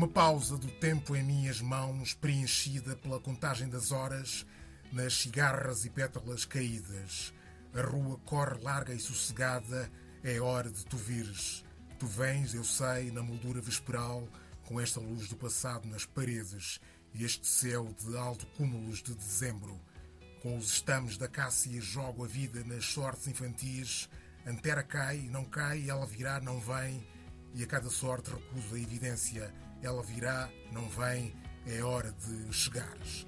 Uma pausa do tempo em minhas mãos, preenchida pela contagem das horas, nas cigarras e pétalas caídas. A rua corre larga e sossegada, é hora de tu vires. Tu vens, eu sei, na moldura vesperal, com esta luz do passado nas paredes e este céu de alto cúmulos de dezembro. Com os estames da cássia jogo a vida nas sortes infantis. Antera cai, não cai, ela virá, não vem, e a cada sorte recuso a evidência. Ela virá, não vem, é hora de chegares.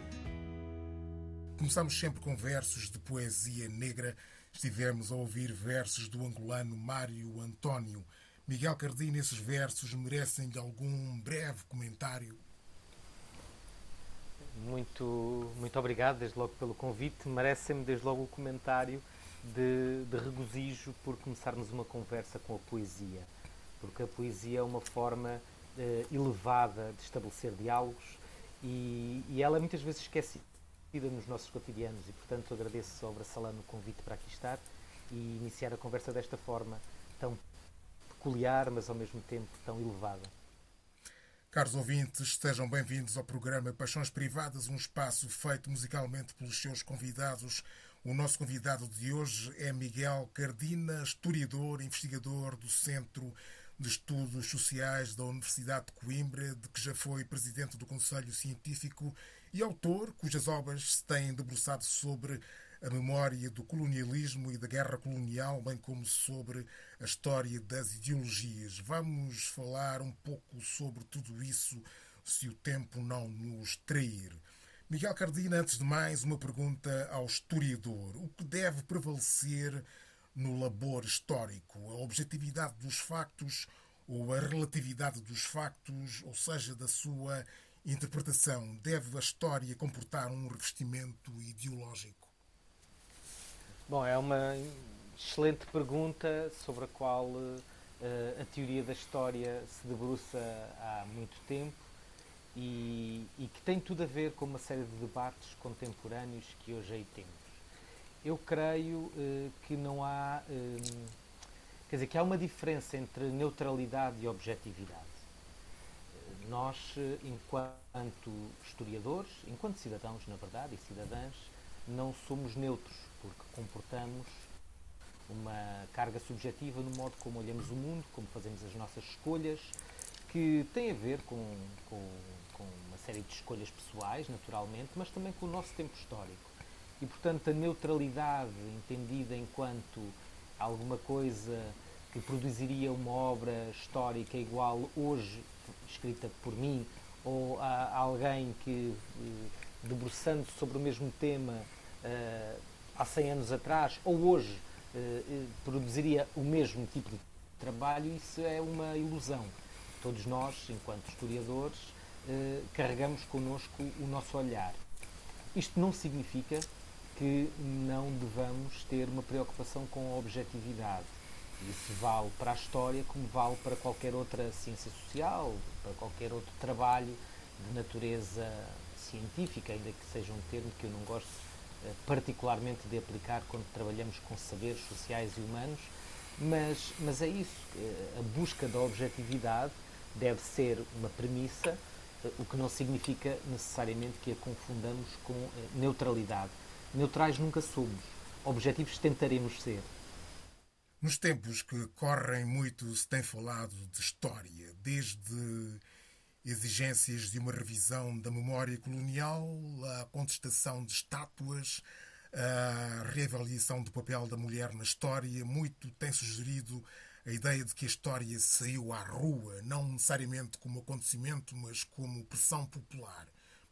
Começamos sempre com versos de poesia negra. Estivemos a ouvir versos do angolano Mário António. Miguel Cardim, esses versos merecem-lhe algum breve comentário? Muito, muito obrigado, desde logo, pelo convite. Merecem-me, desde logo, o comentário de, de regozijo por começarmos uma conversa com a poesia. Porque a poesia é uma forma eh, elevada de estabelecer diálogos e, e ela é muitas vezes esquecida nos nossos cotidianos e, portanto, agradeço ao Braçalano o convite para aqui estar e iniciar a conversa desta forma tão peculiar, mas ao mesmo tempo tão elevada. Caros ouvintes, sejam bem-vindos ao programa Paixões Privadas, um espaço feito musicalmente pelos seus convidados. O nosso convidado de hoje é Miguel Cardina, historiador, investigador do Centro de Estudos Sociais da Universidade de Coimbra, de que já foi presidente do Conselho Científico e autor, cujas obras se têm debruçado sobre a memória do colonialismo e da guerra colonial, bem como sobre a história das ideologias. Vamos falar um pouco sobre tudo isso, se o tempo não nos trair. Miguel Cardina, antes de mais, uma pergunta ao historiador. O que deve prevalecer no labor histórico? A objetividade dos factos ou a relatividade dos factos, ou seja, da sua interpretação? Deve a história comportar um revestimento ideológico? Bom, é uma excelente pergunta sobre a qual uh, a teoria da história se debruça há muito tempo e, e, que tem tudo a ver com uma série de debates contemporâneos que hoje aí temos. Eu creio uh, que não há. Uh, quer dizer, que há uma diferença entre neutralidade e objetividade. Nós, enquanto historiadores, enquanto cidadãos, na verdade, e cidadãs, não somos neutros porque comportamos uma carga subjetiva no modo como olhamos o mundo, como fazemos as nossas escolhas, que tem a ver com, com, com, uma série de escolhas pessoais, naturalmente, mas também com o nosso tempo histórico. E, portanto, a neutralidade entendida enquanto alguma coisa que produziria uma obra histórica igual hoje, escrita por mim, ou a alguém que, eh, debruçando sobre o mesmo tema, uh, há 100 anos atrás ou hoje uh, produziria o mesmo tipo de trabalho, isso é uma ilusão. Todos nós, enquanto historiadores, uh, carregamos connosco o nosso olhar. Isto não significa que não devamos ter uma preocupação com a objetividade. Isso vale para a história como vale para qualquer outra ciência social, para qualquer outro trabalho de natureza científica, ainda que seja um termo que eu não gosto eh, particularmente de aplicar quando trabalhamos com saberes sociais e humanos, mas, mas é isso, eh, a busca da objetividade deve ser uma premissa, eh, o que não significa necessariamente que a confundamos com neutralidade. Neutrais nunca somos, objetivos tentaremos ser. Nos tempos que correm muito se tem falado de história, desde exigências de uma revisão da memória colonial, a contestação de estátuas, a reavaliação do papel da mulher na história. Muito tem sugerido a ideia de que a história saiu à rua, não necessariamente como acontecimento, mas como pressão popular.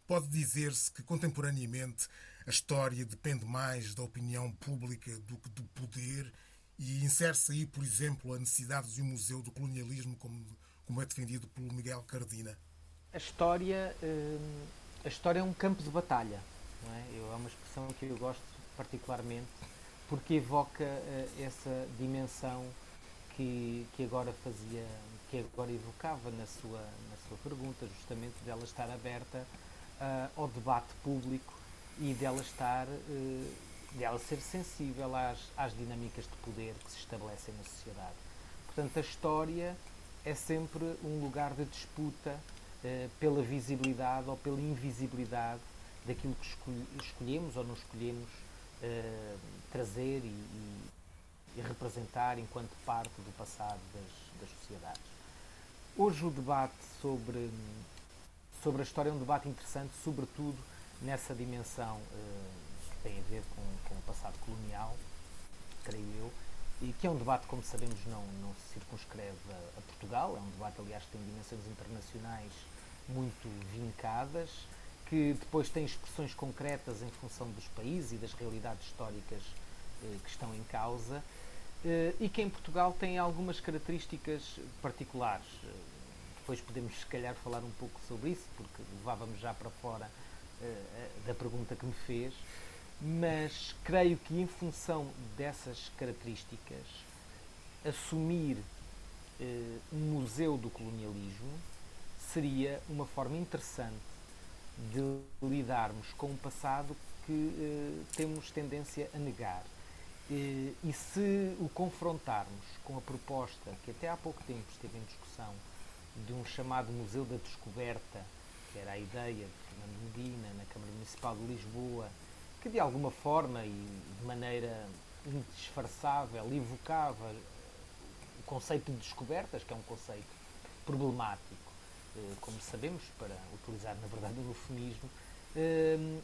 Pode dizer-se que, contemporaneamente, a história depende mais da opinião pública do que do poder e insere-se aí, por exemplo, a necessidade de um museu do colonialismo como como é defendido pelo Miguel Cardina? A história, hum, a história é um campo de batalha. Não é? É uma expressão que eu gosto particularmente porque evoca uh, essa dimensão que, que agora fazia, que agora evocava na sua, na sua pergunta, justamente dela estar aberta uh, ao debate público e dela estar, uh, dela ser sensível às, às dinâmicas de poder que se estabelecem na sociedade. Portanto, a história é sempre um lugar de disputa pela visibilidade ou pela invisibilidade daquilo que escolhemos ou não escolhemos trazer e, e, e, representar enquanto parte do passado das, das sociedades. Hoje o debate sobre, sobre a história é um debate interessante, sobretudo nessa dimensão uh, que tem a ver com, com o passado colonial, creio eu, e que é um debate, como sabemos, não, não se circunscreve a, a, Portugal, é um debate, aliás, que tem dimensões internacionais muito vincadas, que depois tem expressões concretas em função dos países e das realidades históricas eh, que estão em causa, eh, e que em Portugal tem algumas características particulares. Eh, depois podemos, se calhar, falar um pouco sobre isso, porque levávamos já para fora eh, da pergunta que me fez mas creio que em função dessas características, assumir eh, um museu do colonialismo seria uma forma interessante de lidarmos com um passado que eh, temos tendência a negar. Eh, e se o confrontarmos com a proposta que até há pouco tempo esteve em discussão de um chamado Museu da Descoberta, que era a ideia de Fernando Medina na Câmara Municipal de Lisboa, que de alguma forma e de maneira indisfarçável evocava o conceito de descobertas, que é um conceito problemático, eh, como sabemos, para utilizar na verdade o eufemismo, eh,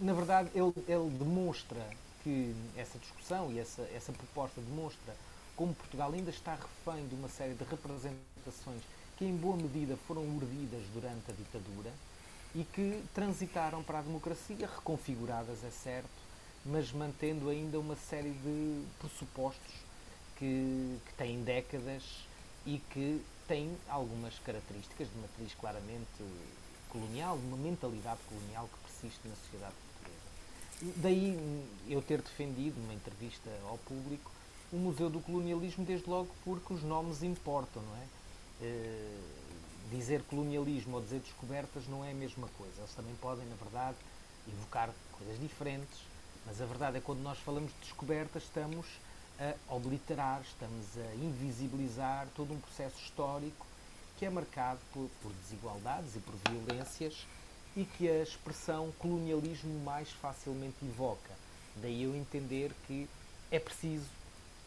na verdade ele, ele demonstra que essa discussão e essa, essa proposta demonstra como Portugal ainda está refém de uma série de representações que em boa medida foram urdidas durante a ditadura e que transitaram para a democracia, reconfiguradas, é certo, mas mantendo ainda uma série de pressupostos que, que têm décadas e que têm algumas características de matriz claramente colonial, uma mentalidade colonial que persiste na sociedade portuguesa. Daí eu ter defendido, numa entrevista ao público, o Museu do Colonialismo, desde logo porque os nomes importam, não é? Eh, dizer colonialismo ou dizer descobertas não é a mesma coisa. Eles também podem, na verdade, evocar coisas diferentes, mas a verdade é que quando nós falamos de descobertas estamos a obliterar, estamos a invisibilizar todo um processo histórico que é marcado por, por desigualdades e por violências e que a expressão colonialismo mais facilmente evoca. Daí eu entender que é preciso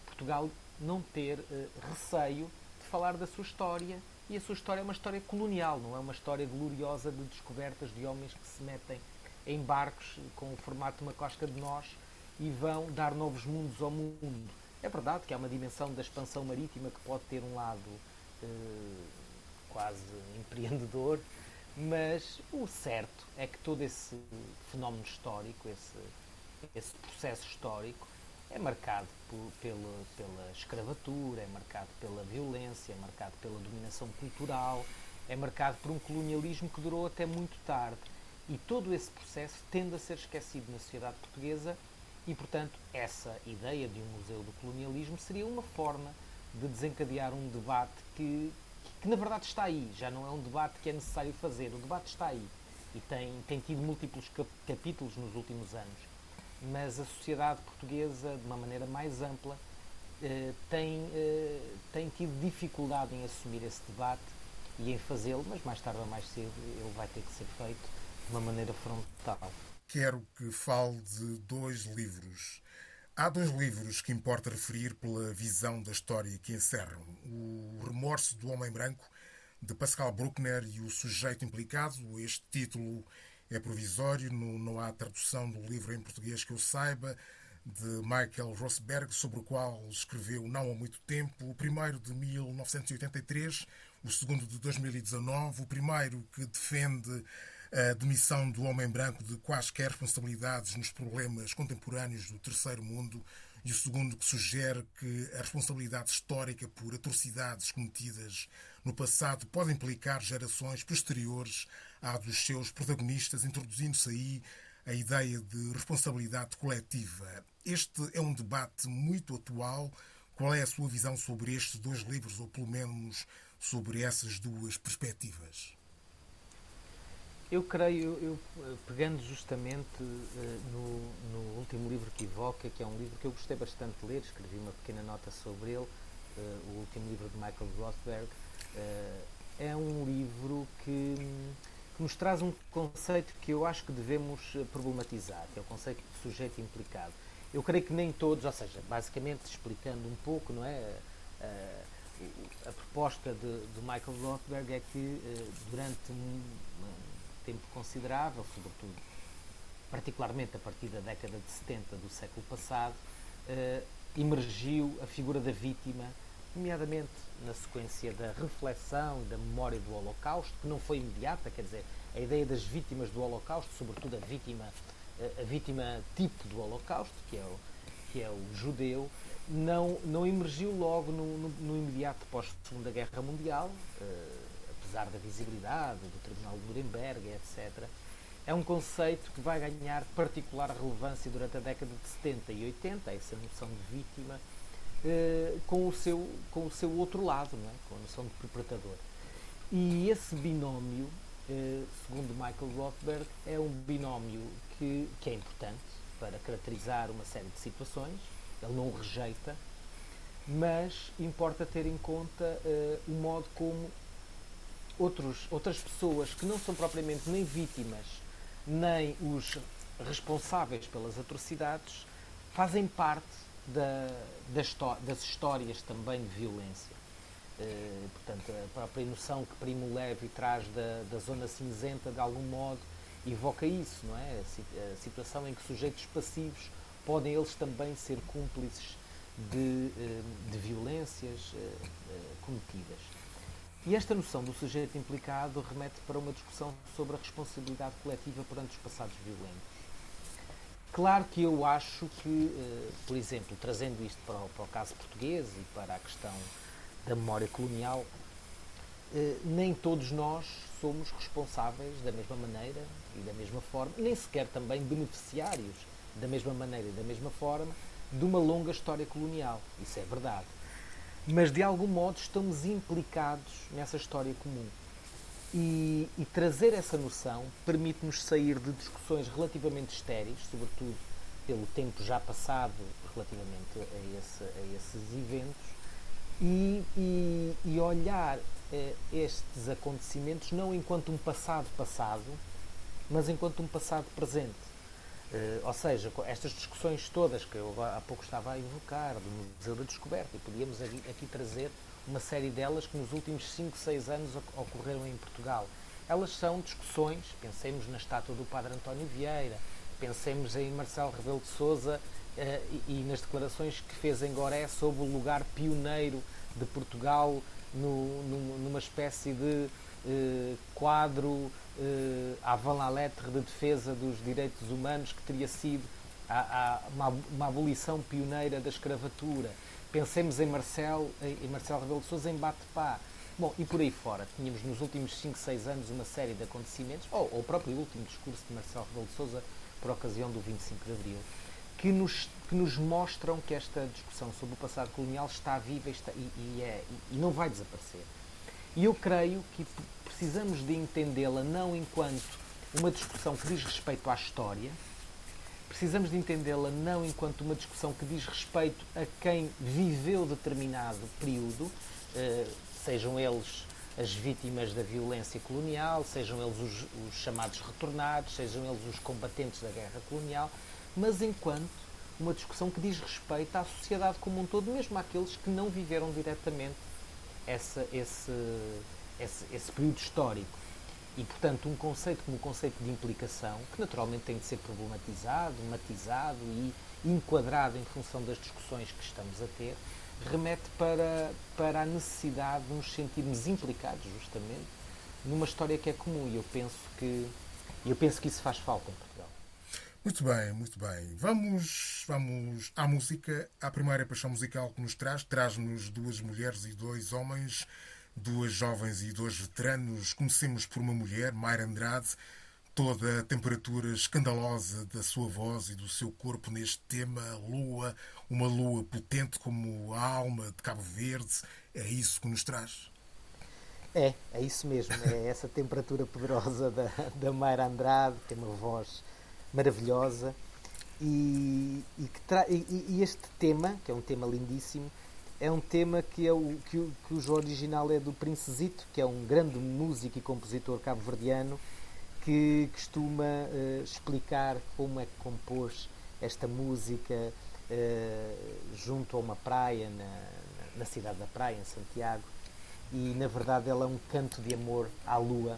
Portugal não ter uh, receio de falar da sua história e a sua história é uma história colonial, não é uma história gloriosa de descobertas de homens que se metem em barcos com o formato de uma cosca de nós e vão dar novos mundos ao mundo. É verdade que há uma dimensão da expansão marítima que pode ter um lado eh, quase empreendedor, mas o certo é que todo esse fenómeno histórico, esse, esse processo histórico, é marcado por, pela, pela escravatura, é marcado pela violência, é marcado pela dominação cultural, é marcado por um colonialismo que durou até muito tarde. E todo esse processo tende a ser esquecido na sociedade portuguesa e, portanto, essa ideia de um museu do colonialismo seria uma forma de desencadear um debate que, que, que na verdade está aí, já não é um debate que é necessário fazer, o debate está aí e tem, tem tido múltiplos capítulos nos últimos anos mas a sociedade portuguesa, de uma maneira mais ampla, eh, tem, eh, tem tido dificuldade em assumir esse debate e em fazê-lo, mas mais tarde ou mais cedo ele vai ter que ser feito de uma maneira frontal. Quero que fale de dois livros. Há dois livros que importa referir pela visão da história que encerram: O Remorso do Homem Branco, de Pascal Bruckner, e O Sujeito Implicado. Este título é provisório, não, não há tradução do livro em português que eu saiba, de Michael Rosberg, sobre o qual escreveu não há muito tempo, o primeiro de 1983, o segundo de 2019, o primeiro que defende a demissão do homem branco de quaisquer responsabilidades nos problemas contemporâneos do terceiro mundo e o segundo que sugere que a responsabilidade histórica por atrocidades cometidas no passado pode implicar gerações posteriores à dos seus protagonistas, introduzindo-se aí a ideia de responsabilidade coletiva. Este é um debate muito atual. Qual é a sua visão sobre estes dois livros, ou pelo menos sobre essas duas perspectivas? Eu creio, eu, pegando justamente uh, no, no, último livro que evoca, que é um livro que eu gostei bastante de ler, escrevi uma pequena nota sobre ele, uh, o último livro de Michael Rothberg, uh, é um livro que, que, nos traz um conceito que eu acho que devemos problematizar, que é o conceito de sujeito implicado. Eu creio que nem todos, ou seja, basicamente explicando um pouco, não é? A, a proposta de, de, Michael Rothberg é que durante um tempo considerável, sobretudo particularmente a partir da década de 70 do século passado, emergiu a figura da vítima nomeadamente na sequência da reflexão e da memória do Holocausto, que não foi imediata, quer dizer, a ideia das vítimas do Holocausto, sobretudo a vítima, a vítima tipo do Holocausto, que é o, que é o judeu, não, não emergiu logo no, no, no imediato pós-Segunda Guerra Mundial, uh, apesar da visibilidade do Tribunal de Nuremberg, etc. É um conceito que vai ganhar particular relevância durante a década de 70 e 80, essa noção de vítima, eh, com, o seu, com o seu outro lado, não é? com a noção de interpretador. E esse binómio, uh, segundo Michael Rothberg, é um binómio que, que é importante para caracterizar uma série de situações, ele não o rejeita, mas importa ter em conta uh, o modo como outros, outras pessoas que não são propriamente nem vítimas, nem os responsáveis pelas atrocidades, fazem parte da, das, das histórias também de violência. Uh, portanto, a própria noção que Primo Levi traz da, da zona cinzenta, de algum modo, evoca isso, não é? A, situação em que sujeitos passivos podem eles também ser cúmplices de, uh, de violências uh, cometidas. E esta noção do sujeito implicado remete para uma discussão sobre a responsabilidade coletiva perante os passados violentos. Claro que eu acho que, eh, por exemplo, trazendo isto para o, para o caso português e para a questão da memória colonial, eh, nem todos nós somos responsáveis da mesma maneira e da mesma forma, nem sequer também beneficiários da mesma maneira e da mesma forma de uma longa história colonial. Isso é verdade. Mas de algum modo estamos implicados nessa história comum. E, e trazer essa noção permite-nos sair de discussões relativamente estéreis, sobretudo pelo tempo já passado relativamente a, esse, a esses eventos, e, e, e olhar eh, estes acontecimentos não enquanto um passado passado, mas enquanto um passado presente. Eh, ou seja, estas discussões todas que eu há pouco estava a evocar, do Museu da Descoberta, e podíamos aqui, aqui trazer uma série delas que nos últimos 5, 6 anos ocorreram em Portugal. Elas são discussões, pensemos na estátua do Padre António Vieira, pensemos em Marcelo Rebelo de uh, e, e, nas declarações que fez em Goré sobre o lugar pioneiro de Portugal no, no, numa espécie de uh, quadro uh, avant la lettre de defesa dos direitos humanos que teria sido a, a, uma, uma abolição pioneira da escravatura. Pensemos em Marcelo, em Marcelo Rebelo de Sousa em Bate-Pá. Bom, e por aí fora, tínhamos nos últimos 5, 6 anos uma série de acontecimentos, ou, ou o próprio último discurso de Marcelo Rebelo de Sousa por ocasião do 25 de Abril, que nos, que nos mostram que esta discussão sobre o passado colonial está viva e, está, e, e, é, e não vai desaparecer. E eu creio que precisamos de entendê-la não enquanto uma discussão que diz respeito à história, precisamos de entendê-la não enquanto uma discussão que diz respeito a quem viveu determinado período, eh, sejam eles as vítimas da violência colonial, sejam eles os, os, chamados retornados, sejam eles os combatentes da guerra colonial, mas enquanto uma discussão que diz respeito à sociedade como um todo, mesmo àqueles que não viveram diretamente essa, esse, esse, esse período histórico. E, portanto, um conceito como o conceito de implicação, que naturalmente tem de ser problematizado, matizado e enquadrado em função das discussões que estamos a ter, remete para, para a necessidade de nos sentirmos implicados, justamente, numa história que é comum. E eu penso que, eu penso que isso faz falta em Portugal. Muito bem, muito bem. Vamos, vamos à música, à primeira paixão musical que nos traz. Traz-nos duas mulheres e dois homens duas jovens e dois veteranos. Comecemos por uma mulher, Mayra Andrade, toda a temperatura escandalosa da sua voz e do seu corpo neste tema, lua, uma lua potente como a alma de Cabo Verde. É isso que nos traz? É, é isso mesmo. É essa temperatura poderosa da, da Mayra Andrade, tem uma voz maravilhosa. E, e, e, e este tema, que é um tema lindíssimo, é um tema que, é o, que, o, original é do Prince Zito, que é um grande músico e compositor cabo-verdiano que costuma uh, explicar como é que compôs esta música uh, junto a uma praia na, na cidade da praia, em Santiago. E na verdade ela é um canto de amor à lua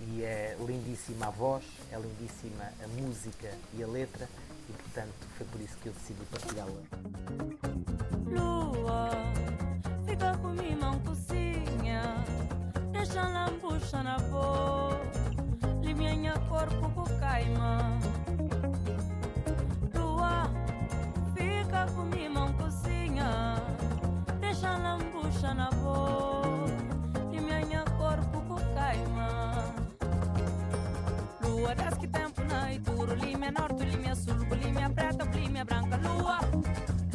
e é lindíssima a voz, é lindíssima a música e a letra e portanto foi por isso que eu decidi partilhá-la. Lua, fica comigo, não cozinha, deixa a lambucha na boca, limpinha corpo com caima. Lua, fica comigo, não cozinha, deixa a lambucha na boca, limpinha corpo com caima. Lua, desce que mai turu Limea nortul, limea sul, limea preată, limea branca Lua,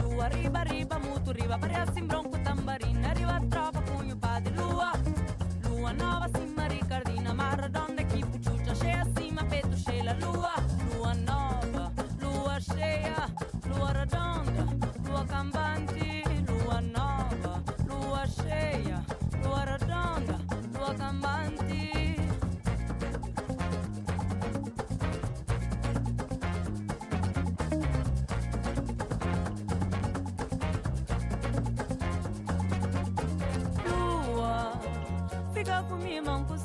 lua, riba, riba, mutu, riba, părea simbron fica comigo,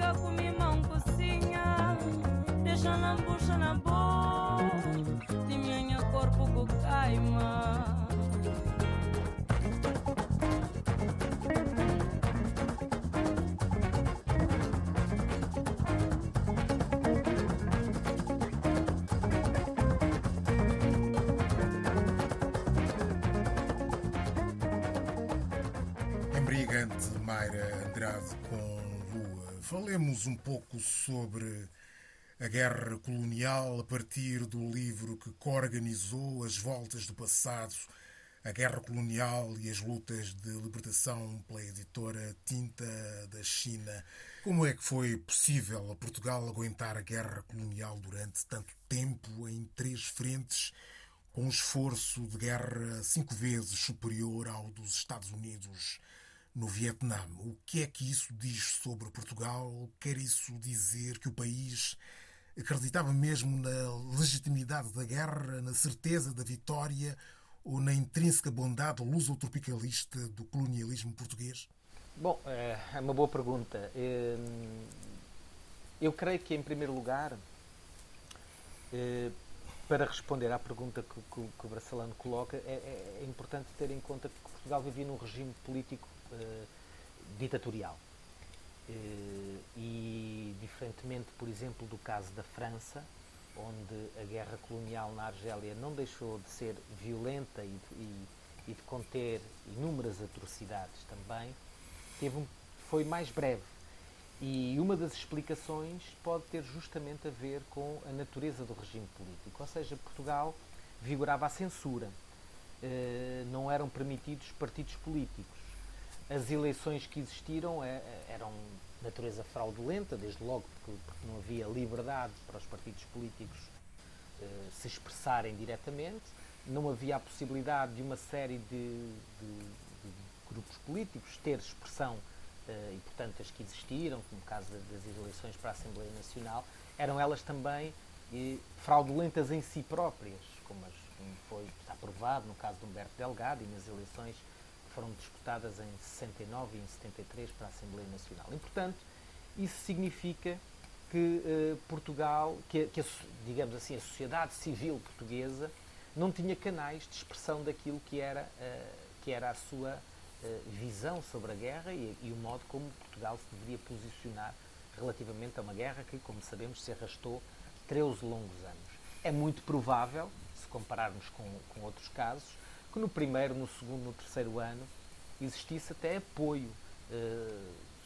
fica comigo, não cozinha, deixa a lambucha na boca, e minha corpo com caima. Falemos um pouco sobre a guerra colonial a partir do livro que coorganizou as voltas do passado, a guerra colonial e as lutas de libertação pela editora Tinta da China. Como é que foi possível a Portugal aguentar a guerra colonial durante tanto tempo em três frentes? com um esforço de guerra cinco vezes superior ao dos Estados Unidos no Vietnã. O que é que isso diz sobre Portugal? Quer isso dizer que o país acreditava mesmo na legitimidade da guerra, na certeza da vitória ou na intrínseca bondade luso-tropicalista do colonialismo português? Bom, é uma boa pergunta. Eu creio que, em primeiro lugar, para responder à pergunta que, o Bracelano coloca, é, é, importante ter em conta que Portugal vivia num regime político eh, ditatorial. Eh, e, diferentemente, por exemplo, do caso da França, onde a guerra colonial na Argélia não deixou de ser violenta e de, e, e de conter inúmeras atrocidades também, teve um, foi mais breve. E uma das explicações pode ter justamente a ver com a natureza do regime político. Ou seja, Portugal vigorava a censura. Não eram permitidos partidos políticos. As eleições que existiram eram de natureza fraudulenta, desde logo porque, não havia liberdade para os partidos políticos se expressarem diretamente. não havia a possibilidade de uma série de, de, de grupos políticos ter expressão e, portanto, as que existiram, como o caso das eleições para a Assembleia Nacional, eram elas também fraudulentas em si próprias, como, como foi está provado no caso de Humberto Delgado e nas eleições foram disputadas em 69 e em 73 para a Assembleia Nacional. E, portanto, isso significa que uh, Portugal, que, que a, digamos assim, a sociedade civil portuguesa não tinha canais de expressão daquilo que era, uh, que era a sua uh, visão sobre a guerra e, e, o modo como Portugal se deveria posicionar relativamente a uma guerra que, como sabemos, se arrastou 13 longos anos. É muito provável, se compararmos com, com outros casos, que no primeiro, no segundo, no terceiro ano existisse até apoio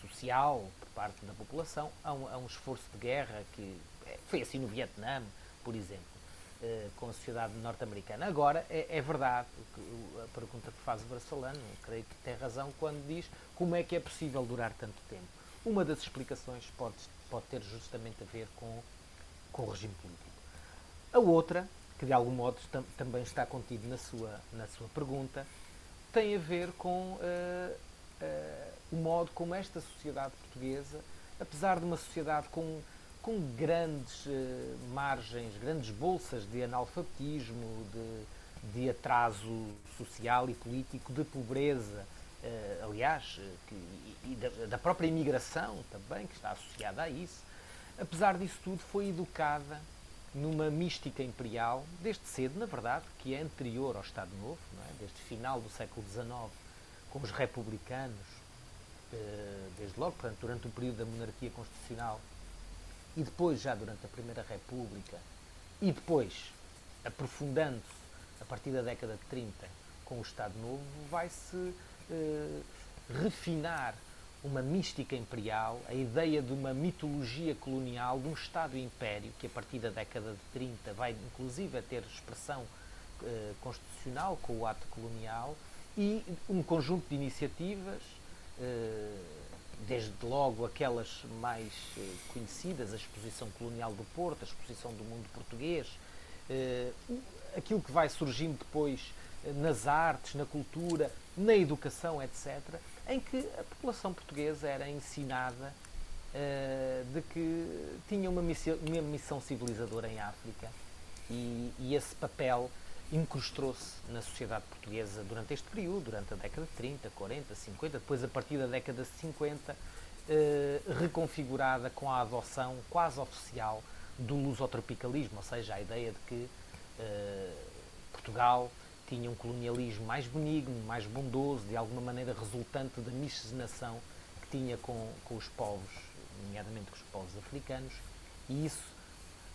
social por parte da população a um, a um esforço de guerra que é, foi assim no Vietnã, por exemplo, eh, com a sociedade norte-americana. Agora, é, é, verdade, a pergunta que faz o Barcelona, creio que tem razão quando diz como é que é possível durar tanto tempo. Uma das explicações pode, pode ter justamente a ver com, com o regime político. A outra, que de algum modo tam, também está contido na sua, na sua pergunta, tem a ver com uh, uh, o modo como esta sociedade portuguesa, apesar de uma sociedade com, com grandes uh, margens, grandes bolsas de analfabetismo, de, de atraso social e político, de pobreza, aliás, que, e da, da, própria imigração também, que está associada a isso, apesar disso tudo, foi educada numa mística imperial, desde cedo, na verdade, que é anterior ao Estado Novo, é? desde o final do século XIX, com os republicanos, eh, desde logo, portanto, durante o período da monarquia constitucional e depois já durante a Primeira República e depois aprofundando-se a partir da década de 30 com o Estado Novo, vai-se eh, refinar uma mística imperial, a ideia de uma mitologia colonial, de um Estado-império, que a partir da década de 30 vai inclusive a ter expressão eh, constitucional com o ato colonial, e um conjunto de iniciativas eh, desde logo aquelas mais eh, conhecidas, a Exposição Colonial do Porto, a Exposição do Mundo Português, eh, aquilo que vai surgindo depois nas artes, na cultura, na educação, etc., em que a população portuguesa era ensinada de que tinha uma missão, uma missão civilizadora em África. E, e esse papel incrustou-se na sociedade portuguesa durante este período, durante a década de 30, 40, 50, depois a partir da década de 50, eh, reconfigurada com a adoção quase oficial do lusotropicalismo, ou seja, a ideia de que eh, Portugal tinha um colonialismo mais benigno, mais bondoso, de alguma maneira resultante da miscigenação que tinha com, com os povos, nomeadamente com os povos africanos, e isso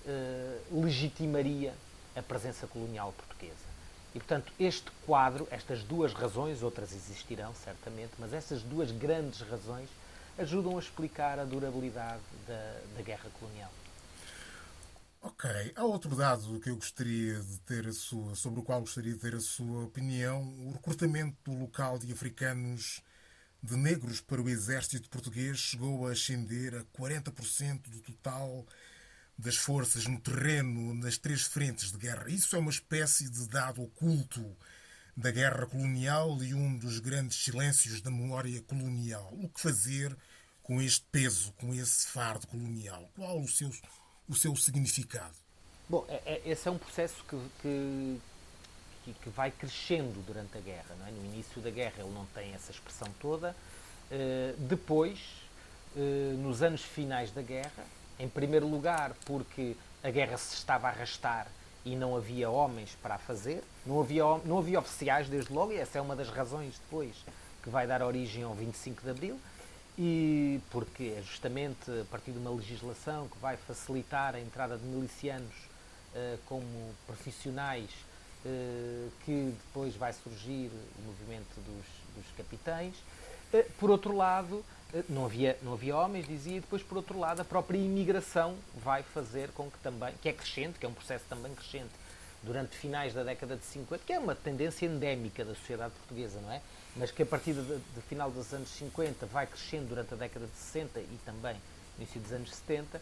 eh, legitimaria a presença colonial portuguesa. E, portanto, este quadro, estas duas razões, outras existirão certamente, mas essas duas grandes razões ajudam a explicar a durabilidade da, da guerra colonial. Ok. Há outro dado que eu gostaria de ter a sua, sobre o qual gostaria de ter a sua opinião: o recrutamento local de africanos de negros para o exército português chegou a ascender a 40% do total das forças no terreno nas três frentes de guerra. Isso é uma espécie de dado oculto da guerra colonial e um dos grandes silêncios da memória colonial. O que fazer com este peso, com esse fardo colonial? Qual o seu, o seu significado? Bom, é, é, esse é um processo que, que, que, vai crescendo durante a guerra. Não é? No início da guerra ele não tem essa expressão toda. Uh, depois, uh, nos anos finais da guerra, em primeiro lugar, porque a guerra se estava a arrastar e não havia homens para a fazer, não havia, não havia oficiais desde logo, e essa é uma das razões depois que vai dar origem ao 25 de Abril, e porque é justamente a partir de uma legislação que vai facilitar a entrada de milicianos uh, como profissionais, uh, que depois vai surgir o movimento dos, dos capitães. Uh, por outro lado, não havia, não havia homens, dizia, e depois, por outro lado, a própria imigração vai fazer com que também, que é crescente, que é um processo também crescente, durante finais da década de 50, que é uma tendência endémica da sociedade portuguesa, não é? Mas que a partir do final dos anos 50 vai crescendo durante a década de 60 e também no início dos anos 70,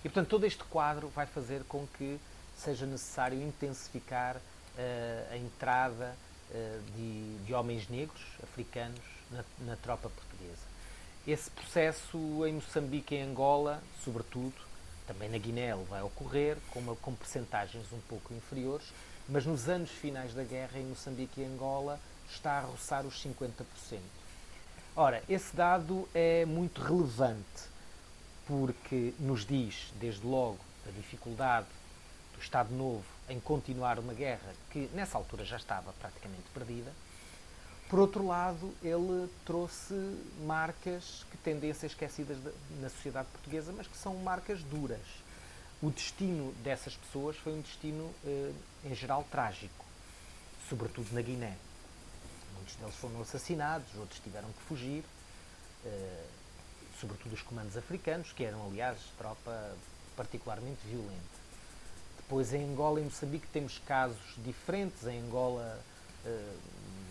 e portanto todo este quadro vai fazer com que seja necessário intensificar uh, a entrada uh, de, de, homens negros, africanos, na, na, tropa portuguesa. Esse processo em Moçambique e Angola, sobretudo, também na Guiné vai ocorrer, com, uma, com percentagens um pouco inferiores, mas nos anos finais da guerra em Moçambique e Angola está a roçar os 50%. Ora, esse dado é muito relevante porque nos diz, desde logo, a dificuldade do Estado Novo em continuar uma guerra que nessa altura já estava praticamente perdida. Por outro lado, ele trouxe marcas que tendem a ser esquecidas na sociedade portuguesa, mas que são marcas duras. O destino dessas pessoas foi um destino, eh, em geral, trágico, sobretudo na Guiné. Muitos deles foram assassinados, outros tiveram que fugir, eh, sobretudo os comandos africanos, que eram, aliás, tropa particularmente violenta. Depois, em Angola e Moçambique, temos casos diferentes. Em Angola, eh,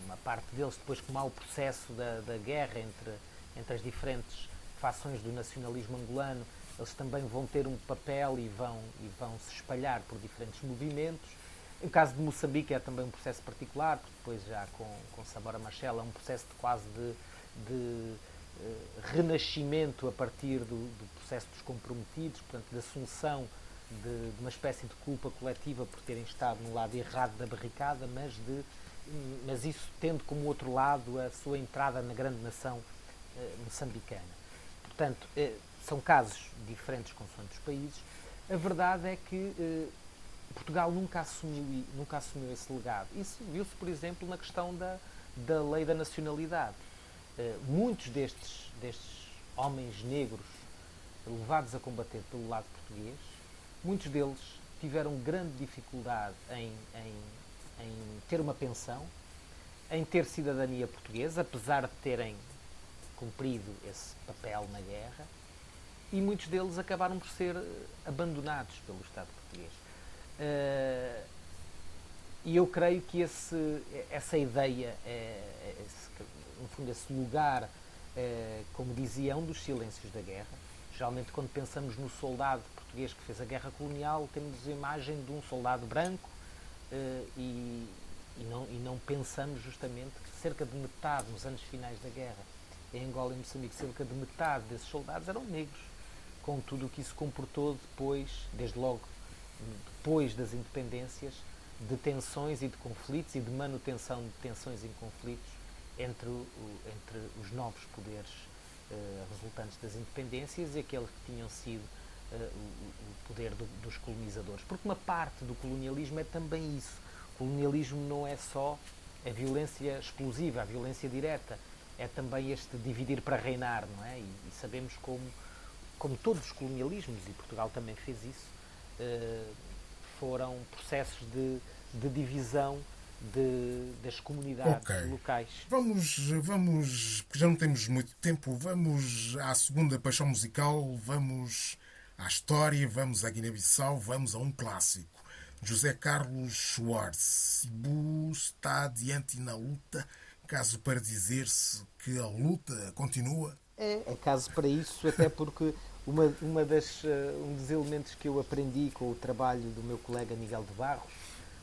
uma parte deles, depois como há o processo da, da guerra entre, entre as diferentes fações do nacionalismo angolano, eles também vão ter um papel e vão, e vão se espalhar por diferentes movimentos. Em caso de Moçambique é também um processo particular, porque depois já com, com Sabora Machel é um processo de quase de, de uh, renascimento a partir do, do, processo dos comprometidos, portanto, de assunção de, de, uma espécie de culpa coletiva por terem estado no lado errado da barricada, mas, de, mas isso tendo como outro lado a sua entrada na grande nação uh, moçambicana. Portanto, uh, são casos diferentes consoante os países. A verdade é que uh, Portugal nunca assumiu, nunca assumiu esse legado. Isso viu-se, por exemplo, na questão da, da lei da nacionalidade. muitos destes, destes homens negros levados a combater pelo lado português Muitos deles tiveram grande dificuldade em, em, em ter uma pensão, em ter cidadania portuguesa, apesar de terem cumprido esse papel na guerra, e muitos deles acabaram por ser abandonados pelo Estado português. Uh, e eu creio que esse, essa ideia, é, esse, no fundo, esse lugar, como dizia, um dos silêncios da guerra. Geralmente, quando pensamos no soldado português que fez a guerra colonial, temos a imagem de um soldado branco uh, e, e, não, e não pensamos justamente que cerca de metade, nos anos finais da guerra, em Angola e Moçambique, cerca de metade desses soldados eram negros, com tudo o que isso comportou depois, desde logo depois das independências, de tensões e de conflitos e de manutenção de tensões e conflitos entre, o, entre os novos poderes uh, resultantes das independências e aqueles que tinham sido uh, o, poder do, dos colonizadores. Porque uma parte do colonialismo é também isso. O colonialismo não é só a violência explosiva, a violência direta, é também este dividir para reinar, não é? E, e sabemos como, como todos os colonialismos, e Portugal também fez isso, uh, foram processos de, de divisão de, das comunidades okay. locais. Vamos, vamos, já não temos muito tempo, vamos à segunda paixão musical, vamos à história, vamos à Guiné-Bissau, vamos a um clássico. José Carlos Schwartz. Sibu está diante na luta, caso para dizer-se que a luta continua? É, é caso para isso, até porque uma, uma das, uh, um dos elementos que eu aprendi com o trabalho do meu colega Miguel de Barros,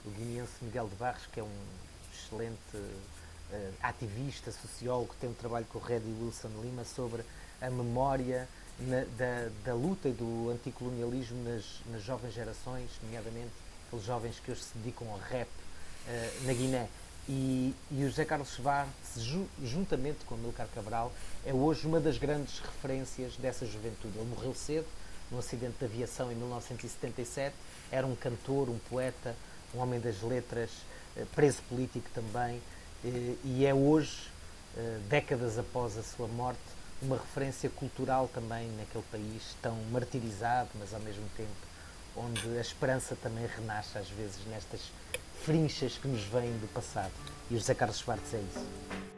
o guineense Miguel de Barros, que é um excelente uh, ativista, sociólogo, tem um trabalho com o Reddy Wilson Lima sobre a memória na, da, da, luta do anticolonialismo nas, nas jovens gerações, nomeadamente aqueles jovens que hoje se dedicam ao rap uh, na Guiné. E, e, o José Carlos Schwartz, ju, juntamente com o Milcar Cabral, é hoje uma das grandes referências dessa juventude. Ele morreu cedo, num acidente de aviação em 1977, era um cantor, um poeta, um homem das letras, uh, preso político também, uh, e é hoje, décadas após a sua morte, uma referência cultural também naquele país tão martirizado, mas ao mesmo tempo onde a esperança também renasce às vezes nestas frinchas que nos vêm do passado. E o José Carlos Schwartz é isso.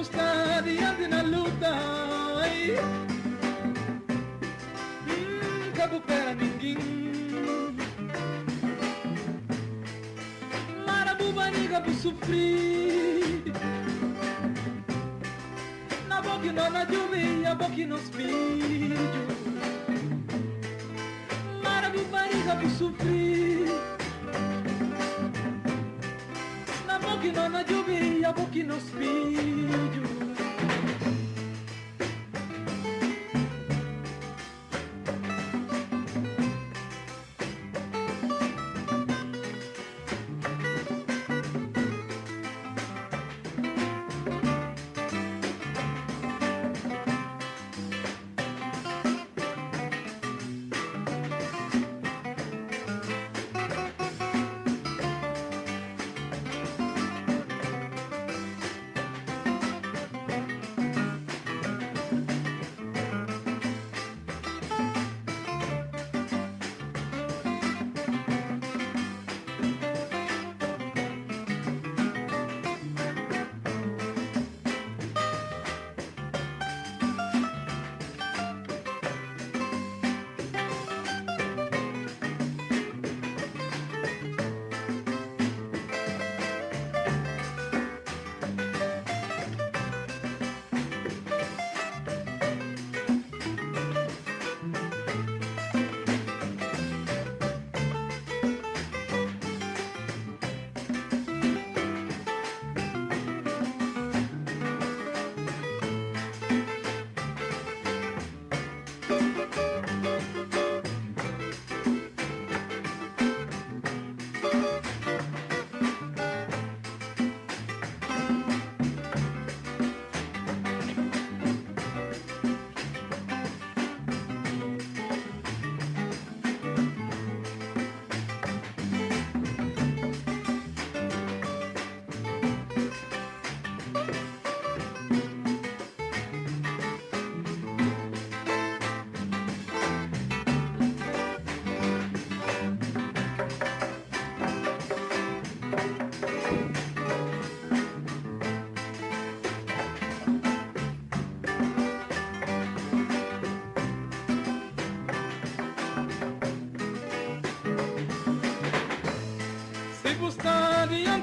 Está diante na luta Cabo para ninguém. Marabu baniga por sofrer Na boca não na juve, a boca nos vídeos Marabu baniga por sofrer Boca não na juve, a boca nos vídeos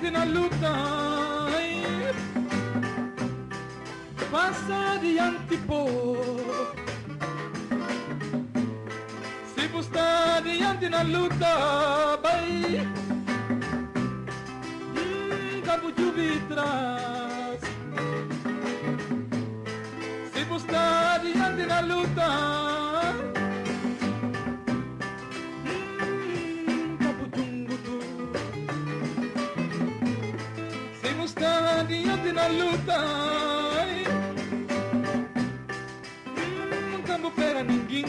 diante na luta Passa adiante, pô. Se você está diante na luta luta hum, Campo para ninguém.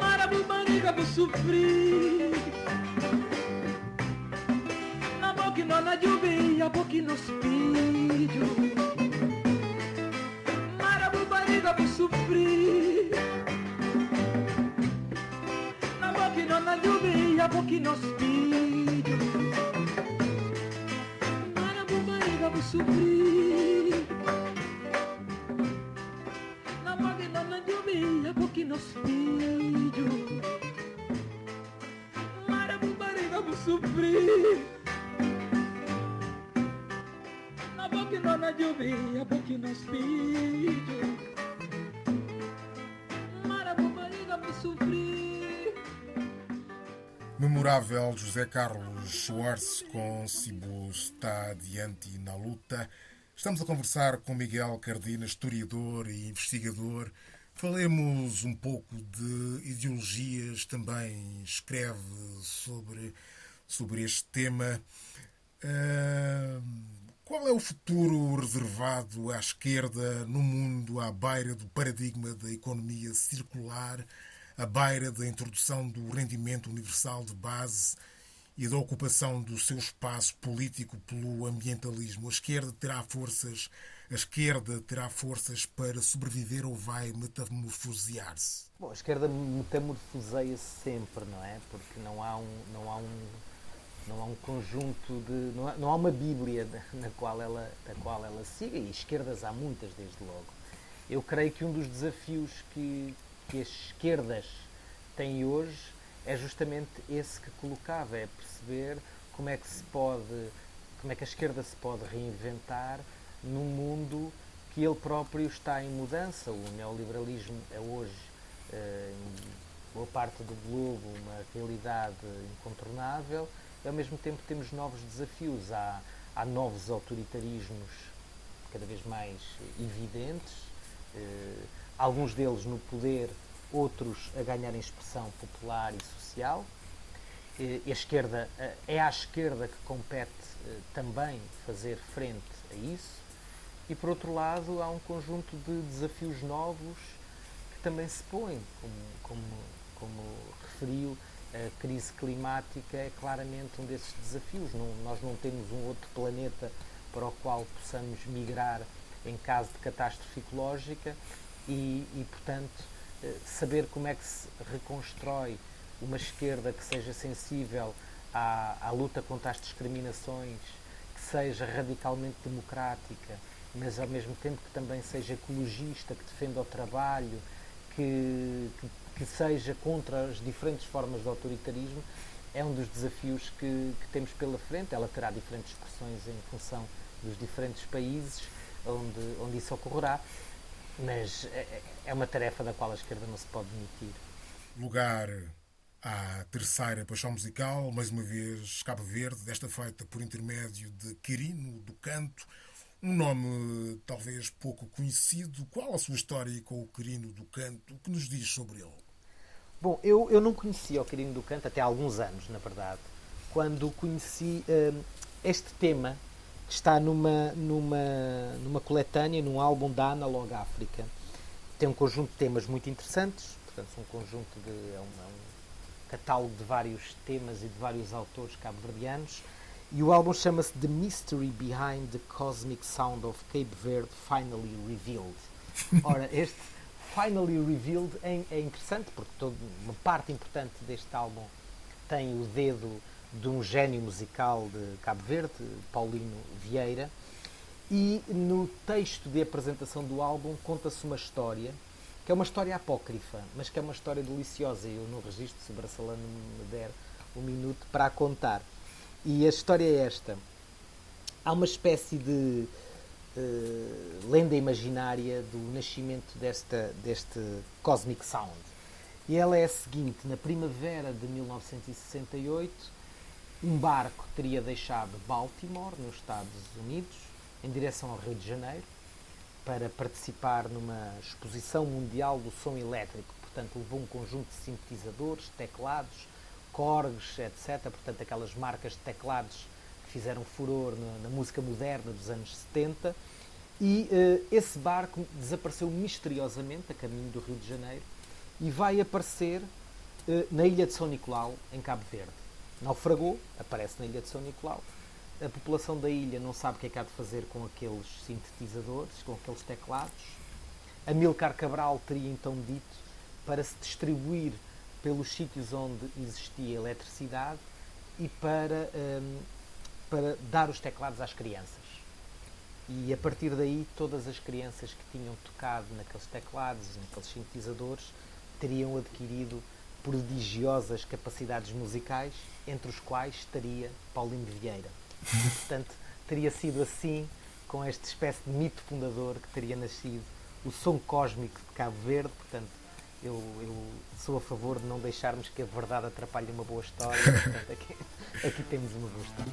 Marabu barriga por sofrer Na boca não na juve, a boca nos filhos Marabu barriga por sofrer Na boca não na juve, a boca nos filhos barriga por sofrer Na boca não na juve, a boca nos filhos Marabu barriga por sofrer Na boca não na juve, a boca nos sofrer. Memorável José Carlos Schwartz com Cibo está adiante na luta. Estamos a conversar com Miguel Cardina, historiador e investigador. Falemos um pouco de ideologias, também escreve sobre, sobre este tema. Uh, qual é o futuro reservado à esquerda no mundo à beira do paradigma da economia circular, à beira da introdução do rendimento universal de base e da ocupação do seu espaço político pelo ambientalismo? A esquerda terá forças, a esquerda terá forças para sobreviver ou vai metamorfosear-se? Bom, a esquerda metamorfoseia-se sempre, não é? Porque não há um, não há um, não há um conjunto de, não há, não há uma Bíblia na qual ela, da qual ela siga e esquerdas há muitas desde logo. Eu creio que um dos desafios que, que as esquerdas têm hoje é justamente esse que colocava, é perceber como é que se pode, como é que a esquerda se pode reinventar num mundo que ele próprio está em mudança. O neoliberalismo é hoje, eh, em boa parte do globo, uma realidade incontornável e ao mesmo tempo temos novos desafios. Há, há novos autoritarismos cada vez mais evidentes, eh, alguns deles no poder, outros a ganharem expressão popular e social. A esquerda, é à esquerda que compete eh, também fazer frente a isso. E por outro lado, há um conjunto de desafios novos que também se põem, como, como, como referiu, a crise climática é claramente um desses desafios. Não, nós não temos um outro planeta para o qual possamos migrar em caso de catástrofe ecológica e, e portanto, saber como é que se reconstrói uma esquerda que seja sensível à, à luta contra as discriminações, que seja radicalmente democrática, mas ao mesmo tempo que também seja ecologista, que defenda o trabalho, que, que, que seja contra as diferentes formas de autoritarismo, é um dos desafios que, que, temos pela frente. Ela terá diferentes expressões em função dos diferentes países onde, onde isso ocorrerá, mas é, é uma tarefa da qual a esquerda não se pode demitir. Lugar à terceira paixão musical, mais uma vez Cabo Verde, desta feita por intermédio de Quirino do Canto, um nome talvez pouco conhecido. Qual a sua história com o Quirino do Canto? O que nos diz sobre ele? Bom, eu, eu não conhecia o Quirino do Canto até há alguns anos, na verdade. Quando conheci uh, este tema, está numa, numa, numa coletânea, num álbum da Analog África. Tem um conjunto de temas muito interessantes, portanto, um conjunto de. É um, é um catálogo de vários temas e de vários autores cabo-verdianos e o álbum chama-se The Mystery Behind the Cosmic Sound of Cape Verde Finally Revealed. Ora, este Finally Revealed é, é interessante porque toda uma parte importante deste álbum tem o dedo de um gênio musical de Cabo Verde, Paulino Vieira, e no texto de apresentação do álbum conta-se uma história que é uma história apócrifa, mas que é uma história deliciosa. Eu no registro, se o me der um minuto para a contar. E a história é esta. Há uma espécie de uh, lenda imaginária do nascimento desta, deste Cosmic Sound. E ela é a seguinte: na primavera de 1968, um barco teria deixado Baltimore, nos Estados Unidos, em direção ao Rio de Janeiro, para participar numa exposição mundial do som elétrico. Portanto, levou um conjunto de sintetizadores, teclados, Korgs, etc. Portanto, aquelas marcas de teclados que fizeram furor na, na música moderna dos anos 70. E uh, esse barco desapareceu misteriosamente a caminho do Rio de Janeiro e vai aparecer uh, na ilha de São Nicolau, em Cabo Verde. Naufragou, aparece na ilha de São Nicolau. A população da ilha não sabe o que é que há de fazer com aqueles sintetizadores, com aqueles teclados. Amilcar Cabral teria então dito para se distribuir pelos sítios onde existia eletricidade e para, um, para dar os teclados às crianças. E a partir daí, todas as crianças que tinham tocado naqueles teclados, naqueles sintetizadores, teriam adquirido prodigiosas capacidades musicais, entre os quais estaria Paulinho de Vieira. E, portanto, teria sido assim, com esta espécie de mito fundador, que teria nascido o som cósmico de Cabo Verde, portanto, eu, eu, sou a favor de não deixarmos que a verdade atrapalhe uma boa história. Portanto, aqui, aqui temos uma boa história.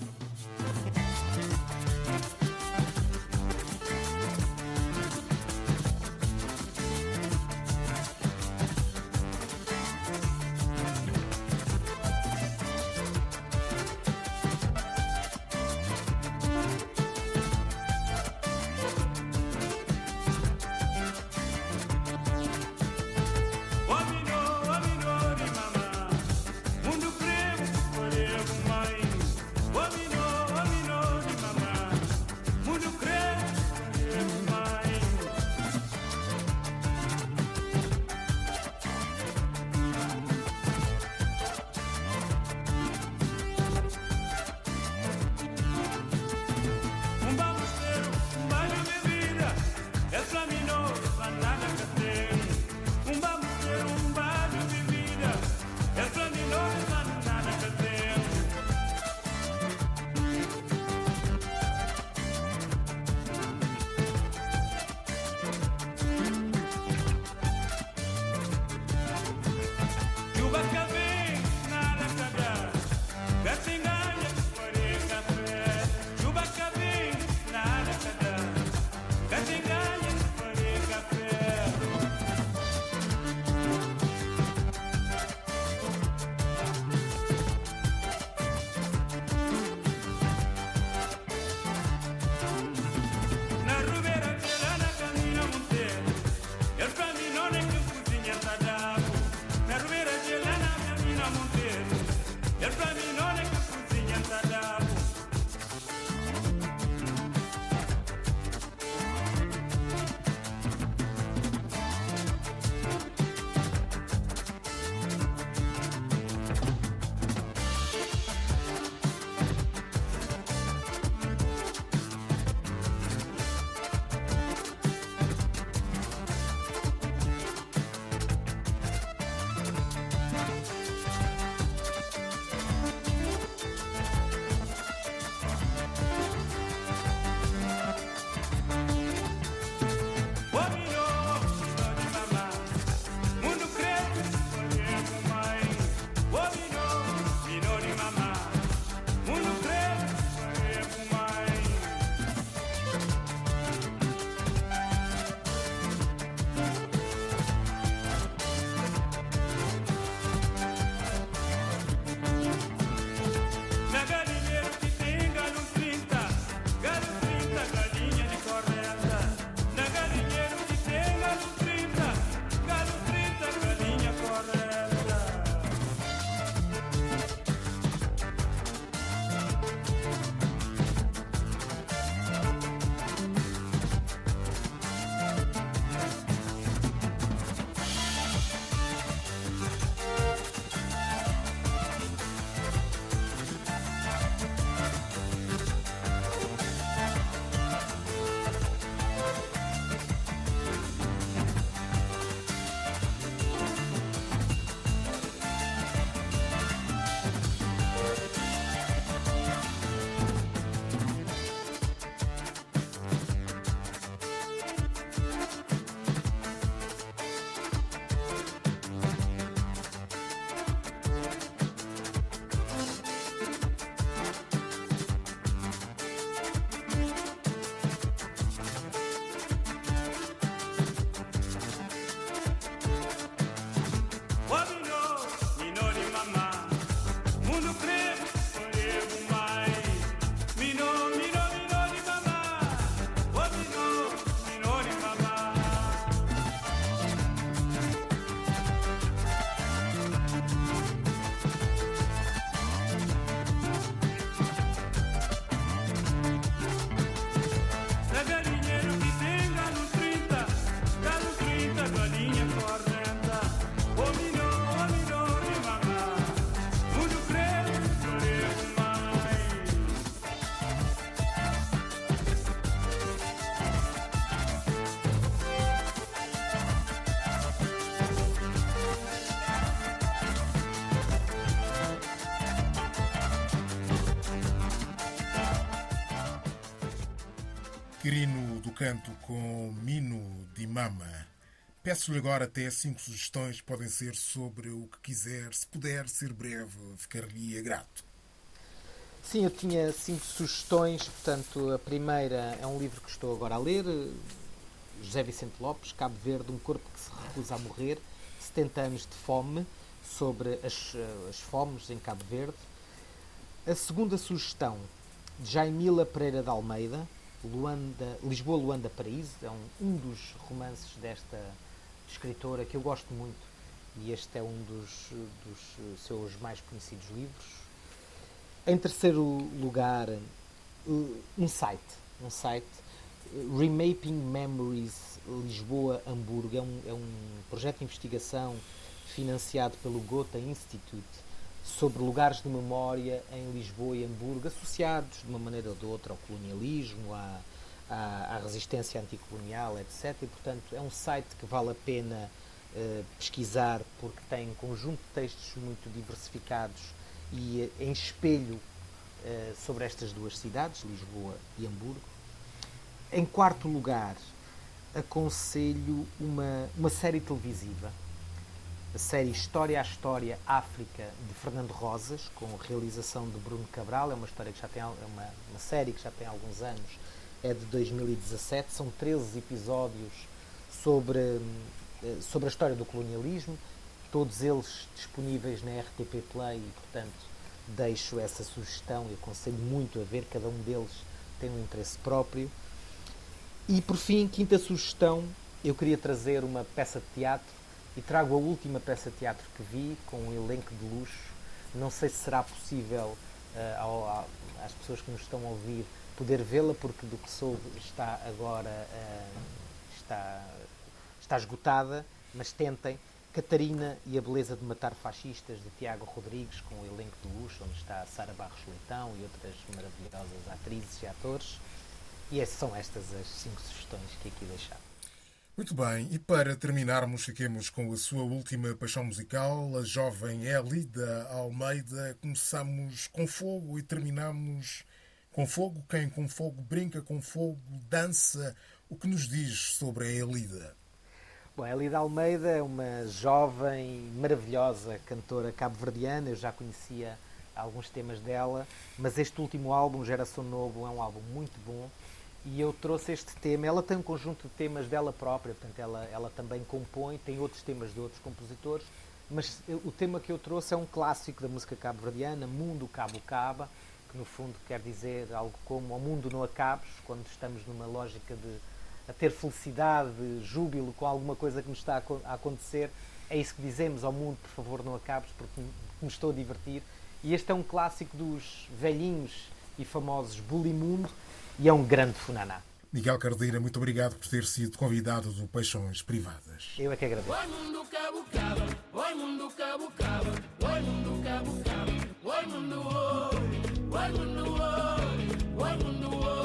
Com Mino de Mama. Peço-lhe agora até cinco sugestões, podem ser sobre o que quiser. Se puder ser breve, ficaria grato. Sim, eu tinha cinco sugestões. Portanto, a primeira é um livro que estou agora a ler, José Vicente Lopes, Cabo Verde, um corpo que se recusa a morrer, 70 anos de fome, sobre as, as fomes em Cabo Verde. A segunda sugestão, de Jaimila Pereira de Almeida, Luanda, Lisboa Luanda Paraíso, é um, um dos romances desta escritora que eu gosto muito e este é um dos, dos seus mais conhecidos livros. Em terceiro lugar, um site, um site Remapping Memories Lisboa-Hamburgo. É um, é um projeto de investigação financiado pelo Gotha Institute sobre lugares de memória em Lisboa e Hamburgo, associados de uma maneira ou de outra ao colonialismo, à, à, à resistência anticolonial, etc. E, portanto, é um site que vale a pena uh, pesquisar porque tem um conjunto de textos muito diversificados e uh, em espelho uh, sobre estas duas cidades, Lisboa e Hamburgo. Em quarto lugar, aconselho uma, uma série televisiva, a série História à História África de Fernando Rosas, com realização de Bruno Cabral. É uma história que já tem é uma, uma série que já tem alguns anos é de 2017, são 13 episódios sobre, eh, sobre a história do colonialismo, todos eles disponíveis na RTP Play e, portanto, deixo essa sugestão e aconselho muito a ver, cada um deles tem um interesse próprio. E, por fim, quinta sugestão, eu queria trazer uma peça de teatro e trago a última peça de teatro que vi, com um elenco de luxo. Não sei se será possível uh, ao, às pessoas que nos estão a ouvir poder vê-la, porque do que soube está agora uh, está, está esgotada, mas tentem. Catarina e a Beleza de Matar Fascistas, de Tiago Rodrigues, com o elenco de luxo, onde está Sara Barros Leitão e outras maravilhosas atrizes e atores. E são estas as cinco sugestões que aqui deixava. Muito bem, e para terminarmos, fiquemos com a sua última paixão musical, a jovem Elida Almeida. Começamos com fogo e terminamos com fogo, quem com fogo brinca com fogo, dança. O que nos diz sobre a Elida? Bom, a Elida Almeida é uma jovem, maravilhosa cantora cabo-verdiana. Eu já conhecia alguns temas dela, mas este último álbum, Geração Novo, é um álbum muito bom. E eu trouxe este tema. Ela tem um conjunto de temas dela própria, portanto, ela, ela também compõe, tem outros temas de outros compositores, mas o tema que eu trouxe é um clássico da música cabo-verdiana, Mundo Cabo Caba que no fundo quer dizer algo como ao mundo não acabes, quando estamos numa lógica de a ter felicidade, júbilo com alguma coisa que nos está a acontecer, é isso que dizemos ao mundo, por favor não acabes, porque me estou a divertir. E este é um clássico dos velhinhos e famosos Bulimundo e é um grande funaná. Miguel Cardeira, muito obrigado por ter sido convidado do Paixões Privadas. Eu é que agradeço. Oi mundo cabo cabo, oi mundo cabo cabo, oi mundo cabo cabo, oi mundo oi, oi mundo oi, oi mundo oi,